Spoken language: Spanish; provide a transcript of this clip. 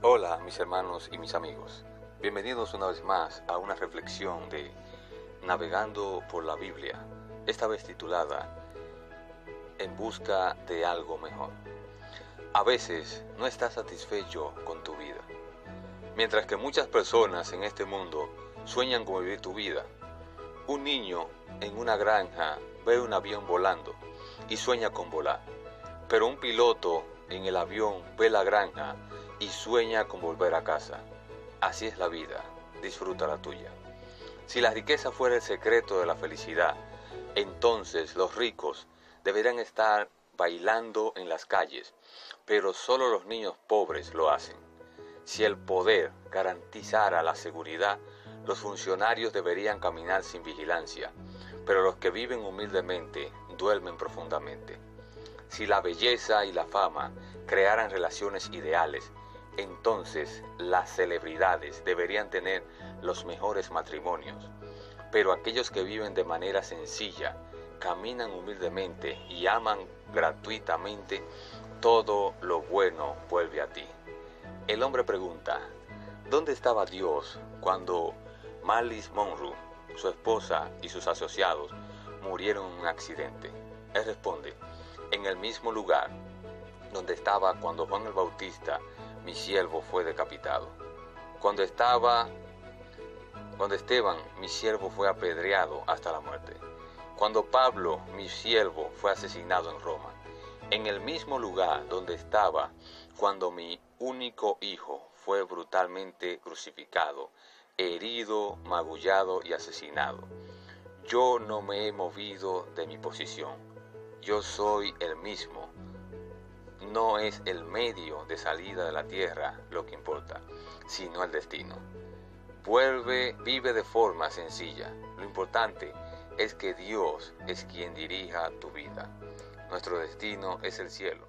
Hola mis hermanos y mis amigos, bienvenidos una vez más a una reflexión de Navegando por la Biblia, esta vez titulada En busca de algo mejor. A veces no estás satisfecho con tu vida, mientras que muchas personas en este mundo sueñan con vivir tu vida. Un niño en una granja ve un avión volando y sueña con volar, pero un piloto en el avión ve la granja y sueña con volver a casa. Así es la vida, disfruta la tuya. Si la riqueza fuera el secreto de la felicidad, entonces los ricos deberían estar bailando en las calles, pero solo los niños pobres lo hacen. Si el poder garantizara la seguridad, los funcionarios deberían caminar sin vigilancia, pero los que viven humildemente duermen profundamente. Si la belleza y la fama crearan relaciones ideales, entonces las celebridades deberían tener los mejores matrimonios. Pero aquellos que viven de manera sencilla, caminan humildemente y aman gratuitamente, todo lo bueno vuelve a ti. El hombre pregunta, ¿dónde estaba Dios cuando Malice Monroe, su esposa y sus asociados murieron en un accidente? Él responde, en el mismo lugar donde estaba cuando Juan el Bautista mi siervo fue decapitado. Cuando estaba, cuando Esteban, mi siervo, fue apedreado hasta la muerte. Cuando Pablo, mi siervo, fue asesinado en Roma. En el mismo lugar donde estaba cuando mi único hijo fue brutalmente crucificado, herido, magullado y asesinado. Yo no me he movido de mi posición. Yo soy el mismo no es el medio de salida de la tierra lo que importa, sino el destino. Vuelve, vive de forma sencilla. Lo importante es que Dios es quien dirija tu vida. Nuestro destino es el cielo.